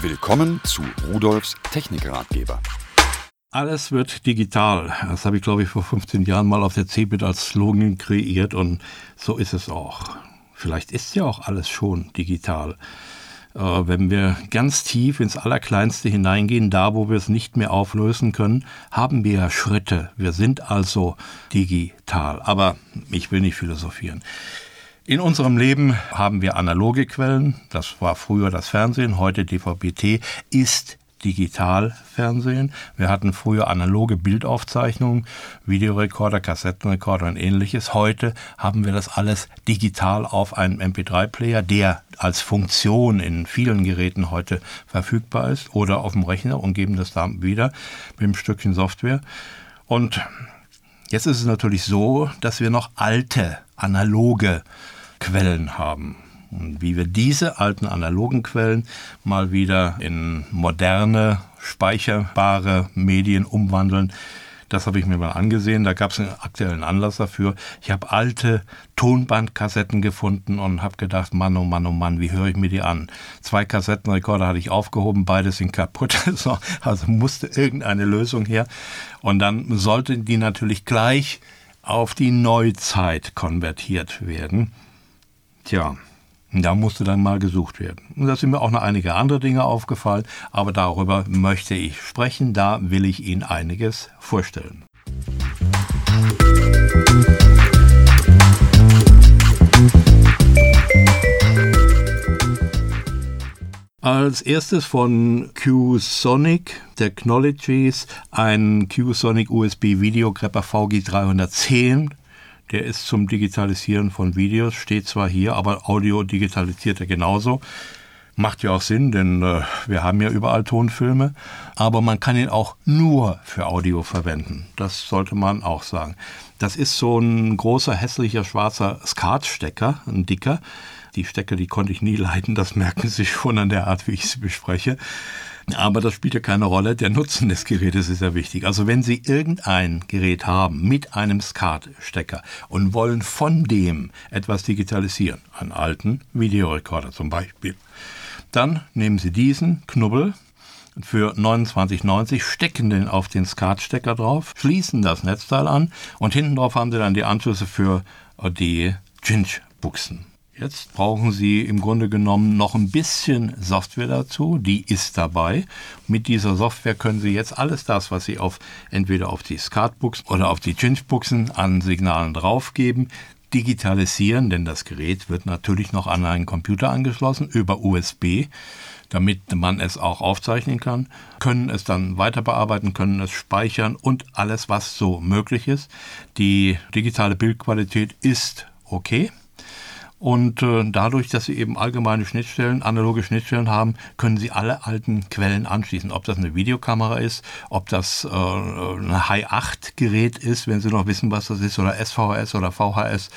Willkommen zu Rudolfs Technikratgeber. Alles wird digital. Das habe ich, glaube ich, vor 15 Jahren mal auf der CeBIT als Slogan kreiert und so ist es auch. Vielleicht ist ja auch alles schon digital. Äh, wenn wir ganz tief ins Allerkleinste hineingehen, da wo wir es nicht mehr auflösen können, haben wir ja Schritte. Wir sind also digital. Aber ich will nicht philosophieren. In unserem Leben haben wir analoge Quellen. Das war früher das Fernsehen, heute DVB-T ist Digitalfernsehen. Wir hatten früher analoge Bildaufzeichnungen, Videorekorder, Kassettenrekorder und ähnliches. Heute haben wir das alles digital auf einem MP3-Player, der als Funktion in vielen Geräten heute verfügbar ist oder auf dem Rechner und geben das da wieder mit einem Stückchen Software. Und jetzt ist es natürlich so, dass wir noch alte, analoge Quellen haben. Und wie wir diese alten analogen Quellen mal wieder in moderne, speicherbare Medien umwandeln, das habe ich mir mal angesehen. Da gab es einen aktuellen Anlass dafür. Ich habe alte Tonbandkassetten gefunden und habe gedacht, Mann, oh Mann, oh Mann, wie höre ich mir die an? Zwei Kassettenrekorder hatte ich aufgehoben, beide sind kaputt. also musste irgendeine Lösung her. Und dann sollten die natürlich gleich auf die Neuzeit konvertiert werden. Tja, da musste dann mal gesucht werden. Und da sind mir auch noch einige andere Dinge aufgefallen, aber darüber möchte ich sprechen, da will ich Ihnen einiges vorstellen. Als erstes von QSonic Technologies ein QSonic USB Videograpper VG310 der ist zum Digitalisieren von Videos, steht zwar hier, aber Audio digitalisiert er genauso. Macht ja auch Sinn, denn äh, wir haben ja überall Tonfilme, aber man kann ihn auch nur für Audio verwenden. Das sollte man auch sagen. Das ist so ein großer, hässlicher, schwarzer Skatstecker, ein dicker. Die Stecker, die konnte ich nie leiten, das merken Sie schon an der Art, wie ich sie bespreche. Aber das spielt ja keine Rolle. Der Nutzen des Gerätes ist ja wichtig. Also wenn Sie irgendein Gerät haben mit einem SCART-Stecker und wollen von dem etwas digitalisieren, einen alten Videorekorder zum Beispiel, dann nehmen Sie diesen Knubbel für 29,90, stecken den auf den SCART-Stecker drauf, schließen das Netzteil an und hinten drauf haben Sie dann die Anschlüsse für die Cinch-Buchsen. Jetzt brauchen Sie im Grunde genommen noch ein bisschen Software dazu. Die ist dabei. Mit dieser Software können Sie jetzt alles das, was Sie auf entweder auf die Skatbooks oder auf die Chinchbuchsen an Signalen draufgeben, digitalisieren, denn das Gerät wird natürlich noch an einen Computer angeschlossen über USB, damit man es auch aufzeichnen kann, können es dann weiter bearbeiten, können es speichern und alles, was so möglich ist. Die digitale Bildqualität ist okay. Und äh, dadurch, dass Sie eben allgemeine Schnittstellen, analoge Schnittstellen haben, können Sie alle alten Quellen anschließen. Ob das eine Videokamera ist, ob das äh, ein Hi-8-Gerät ist, wenn Sie noch wissen, was das ist, oder SVHS oder VHS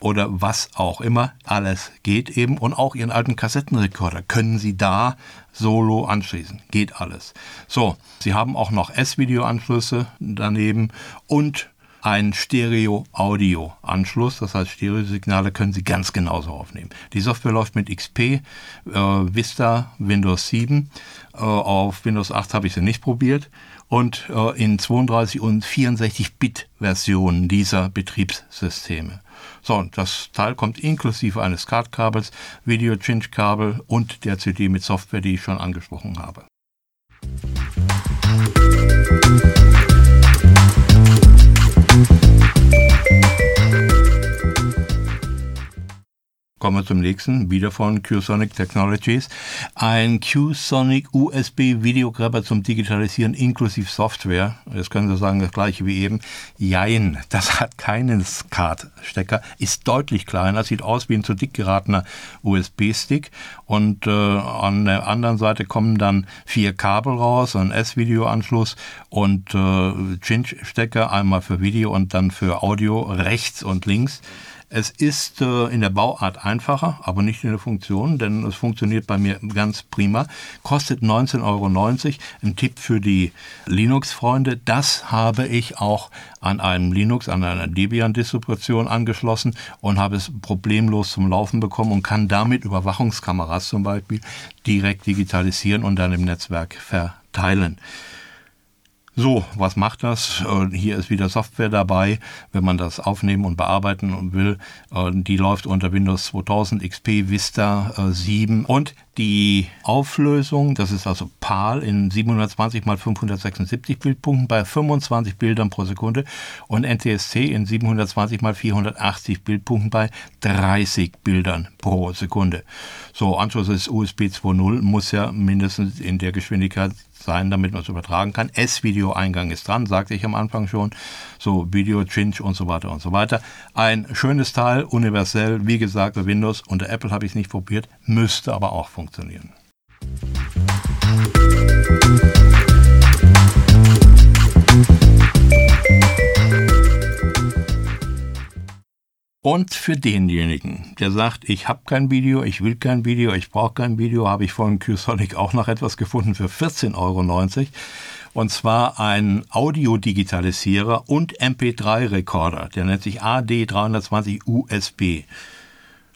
oder was auch immer. Alles geht eben. Und auch Ihren alten Kassettenrekorder können Sie da solo anschließen. Geht alles. So, Sie haben auch noch S-Video-Anschlüsse daneben und ein Stereo-Audio-Anschluss. Das heißt, Stereosignale können Sie ganz genauso aufnehmen. Die Software läuft mit XP, äh, Vista, Windows 7. Äh, auf Windows 8 habe ich sie nicht probiert. Und äh, in 32 und 64 Bit Versionen dieser Betriebssysteme. So, das Teil kommt inklusive eines Card-Kabels, Video-Cinch-Kabel und der CD mit Software, die ich schon angesprochen habe. Música Kommen wir zum nächsten, wieder von QSonic Technologies. Ein QSonic USB Videograbber zum Digitalisieren inklusive Software. Jetzt können Sie sagen, das gleiche wie eben. Jein, das hat keinen SCART-Stecker, ist deutlich kleiner, sieht aus wie ein zu dick geratener USB-Stick. Und äh, an der anderen Seite kommen dann vier Kabel raus, ein S-Video-Anschluss und äh, Cinch-Stecker, einmal für Video und dann für Audio rechts und links Es ist äh, in der Bauart einfacher, aber nicht in der Funktion, denn es funktioniert bei mir ganz prima. Kostet 19,90 Euro. Ein Tipp für die Linux-Freunde. Das habe ich auch an einem Linux, an einer Debian-Distribution angeschlossen und habe es problemlos zum Laufen bekommen und kann damit Überwachungskameras zum Beispiel direkt digitalisieren und dann im Netzwerk verteilen. So, was macht das? Äh, hier ist wieder Software dabei, wenn man das aufnehmen und bearbeiten will. Äh, die läuft unter Windows 2000 XP Vista 7 äh, und die Auflösung, das ist also PAL in 720 x 576 Bildpunkten bei 25 Bildern pro Sekunde und NTSC in 720 x 480 Bildpunkten bei 30 Bildern pro Sekunde. So, Anschluss ist USB 2.0, muss ja mindestens in der Geschwindigkeit sein, damit man es übertragen kann. S-Video-Eingang ist dran, sagte ich am Anfang schon. So Video, Cinch und so weiter und so weiter. Ein schönes Teil, universell, wie gesagt, bei Windows. Unter Apple habe ich es nicht probiert, müsste aber auch funktionieren. Und für denjenigen, der sagt, ich habe kein Video, ich will kein Video, ich brauche kein Video, habe ich von QSonic auch noch etwas gefunden für 14,90 Euro. Und zwar ein Audiodigitalisierer und MP3-Rekorder. Der nennt sich AD320 USB.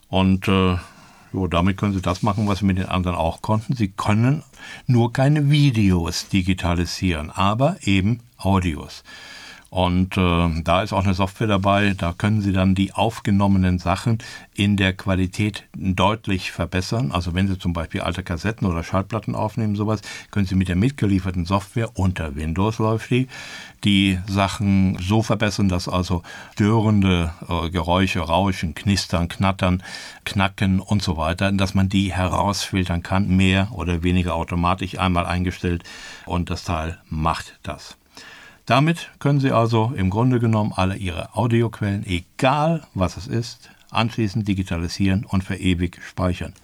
Und äh, jo, damit können Sie das machen, was Sie mit den anderen auch konnten. Sie können nur keine Videos digitalisieren, aber eben Audios. Und äh, da ist auch eine Software dabei, da können Sie dann die aufgenommenen Sachen in der Qualität deutlich verbessern. Also wenn Sie zum Beispiel alte Kassetten oder Schallplatten aufnehmen, sowas, können Sie mit der mitgelieferten Software unter Windows läuft die, die Sachen so verbessern, dass also störende äh, Geräusche, Rauschen, Knistern, Knattern, Knacken und so weiter, dass man die herausfiltern kann, mehr oder weniger automatisch einmal eingestellt und das Teil macht das. Damit können Sie also im Grunde genommen alle Ihre Audioquellen, egal was es ist, anschließend digitalisieren und für ewig speichern.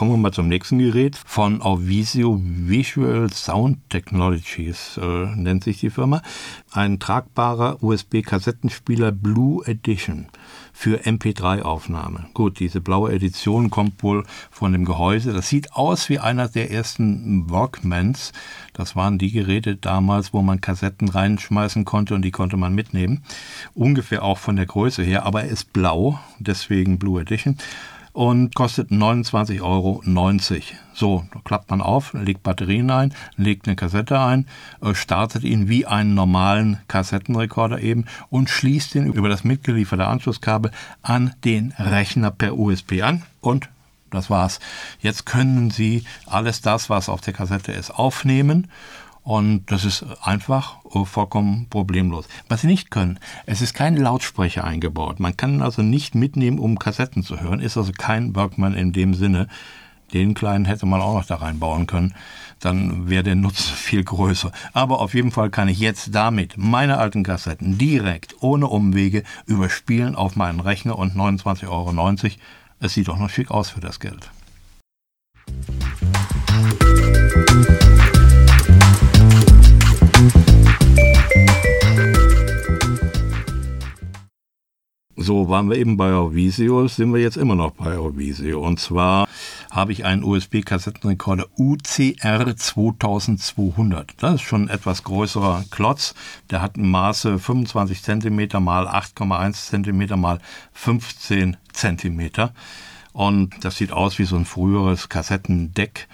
Kommen wir mal zum nächsten Gerät. Von Auvisio Visual Sound Technologies äh, nennt sich die Firma. Ein tragbarer USB-Kassettenspieler Blue Edition für MP3-Aufnahme. Gut, diese blaue Edition kommt wohl von dem Gehäuse. Das sieht aus wie einer der ersten Walkmans. Das waren die Geräte damals, wo man Kassetten reinschmeißen konnte und die konnte man mitnehmen. Ungefähr auch von der Größe her, aber er ist blau, deswegen Blue Edition und kostet 29,90 Euro. So, klappt man auf, legt Batterien ein, legt eine Kassette ein, äh, startet ihn wie einen normalen Kassettenrekorder eben und schließt ihn über das mitgelieferte Anschlusskabel an den Rechner per USB an und das war's. Jetzt können Sie alles das, was auf der Kassette ist, aufnehmen und das ist einfach äh, vollkommen problemlos. Was Sie nicht können, es ist kein Lautsprecher eingebaut. Man kann also nicht mitnehmen, um Kassetten zu hören. Ist also kein Workman in dem Sinne. Den kleinen hätte man auch noch da reinbauen können. Dann wäre der Nutzen viel größer. Aber auf jeden Fall kann ich jetzt damit meine alten Kassetten direkt, ohne Umwege, überspielen auf meinen Rechner und 29,90 Euro. Es sieht doch noch schick aus für das Geld. So waren wir eben bei Auvisio, sind wir jetzt immer noch bei Auvisio. Und zwar habe ich einen USB-Kassettenrekorder UCR 2200. Das ist schon ein etwas größerer Klotz. Der hat ein Maße 25 cm mal 8,1 cm mal 15 cm. Und das sieht aus wie so ein früheres Kassettendeck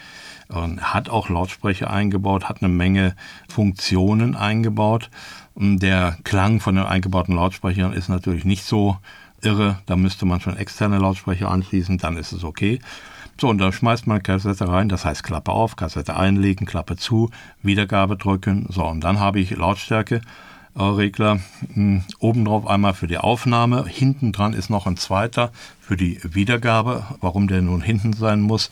hat auch Lautsprecher eingebaut, hat eine Menge Funktionen eingebaut. Der Klang von den eingebauten Lautsprechern ist natürlich nicht so irre. Da müsste man schon externe Lautsprecher anschließen, dann ist es okay. So, und da schmeißt man Kassette rein, das heißt Klappe auf, Kassette einlegen, Klappe zu, Wiedergabe drücken. So, und dann habe ich Lautstärke. Regler. Hm, oben drauf einmal für die Aufnahme, hinten dran ist noch ein zweiter für die Wiedergabe. Warum der nun hinten sein muss,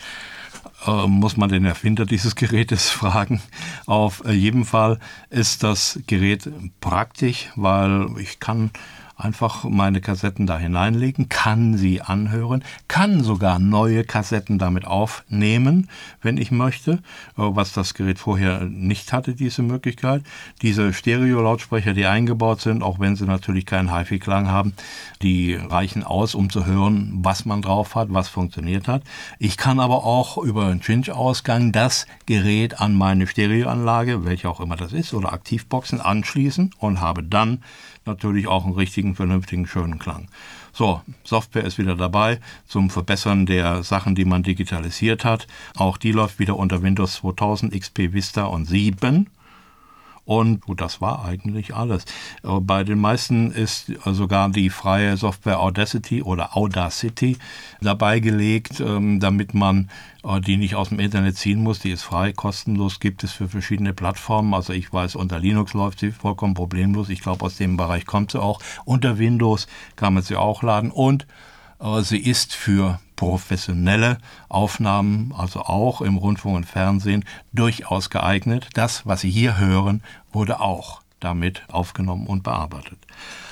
äh, muss man den Erfinder dieses Gerätes fragen. Auf jeden Fall ist das Gerät praktisch, weil ich kann einfach meine Kassetten da hineinlegen, kann sie anhören, kann sogar neue Kassetten damit aufnehmen, wenn ich möchte, äh, was das Gerät vorher nicht hatte, diese Möglichkeit. Diese Stereo-Lautsprecher, die eingebaut sind, auch wenn sie natürlich keinen HiFi-Klang haben, die reichen aus, um zu hören, was man drauf hat, was funktioniert hat. Ich kann aber auch über einen Cinch-Ausgang das Gerät an meine Stereoanlage, welche auch immer das ist, oder Aktivboxen anschließen und habe dann natürlich auch einen richtigen, vernünftigen, schönen Klang. So, Software ist wieder dabei zum Verbessern der Sachen, die man digitalisiert hat. Auch die läuft wieder unter Windows 2000, XP Vista und 7. Und das war eigentlich alles. Bei den meisten ist sogar die freie Software Audacity oder Audacity dabei gelegt, ähm, damit man äh, die nicht aus dem Internet ziehen muss. Die ist frei, kostenlos, gibt es für verschiedene Plattformen. Also ich weiß, unter Linux läuft sie vollkommen problemlos. Ich glaube, aus dem Bereich kommt sie auch. Unter Windows kann man sie auch laden und äh, sie ist für professionelle Aufnahmen, also auch im Rundfunk und Fernsehen, durchaus geeignet. Das, was Sie hier hören, wurde auch damit aufgenommen und bearbeitet.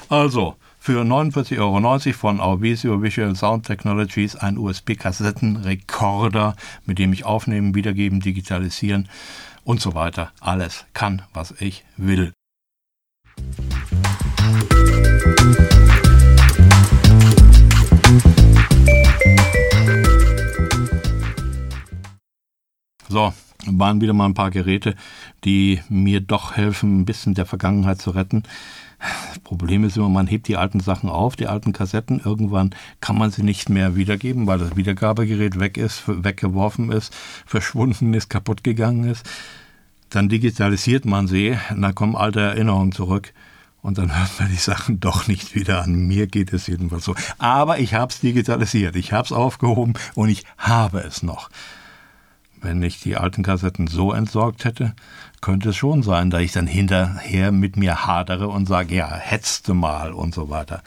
Also, für 49,90 Euro von Auvisio Visual Sound Technologies ein USB-Kassettenrekorder, mit dem ich aufnehmen, wiedergeben, digitalisieren und so weiter. Alles kann, was ich will. So, waren wieder mal ein paar Geräte, die mir doch helfen, ein bisschen der Vergangenheit zu retten. Das Problem ist immer, man hebt die alten Sachen auf, die alten Kassetten. Irgendwann kann man sie nicht mehr wiedergeben, weil das Wiedergabegerät weg ist, weggeworfen ist, verschwunden ist, kaputt gegangen ist. Dann digitalisiert man sie, und dann kommen alte Erinnerungen zurück. Und dann hört man die Sachen doch nicht wieder an. Mir geht es jedenfalls so. Aber ich habe es digitalisiert, ich habe es aufgehoben und ich habe es noch. Wenn ich die alten Kassetten so entsorgt hätte, könnte es schon sein, da ich dann hinterher mit mir hadere und sage, ja, hetzte mal und so weiter.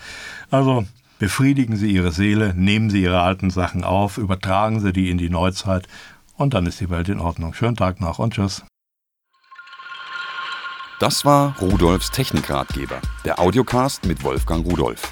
Also befriedigen Sie Ihre Seele, nehmen Sie Ihre alten Sachen auf, übertragen Sie die in die Neuzeit und dann ist die Welt in Ordnung. Schönen Tag noch und tschüss. Das war Rudolfs Technikratgeber, der Audiocast mit Wolfgang Rudolf.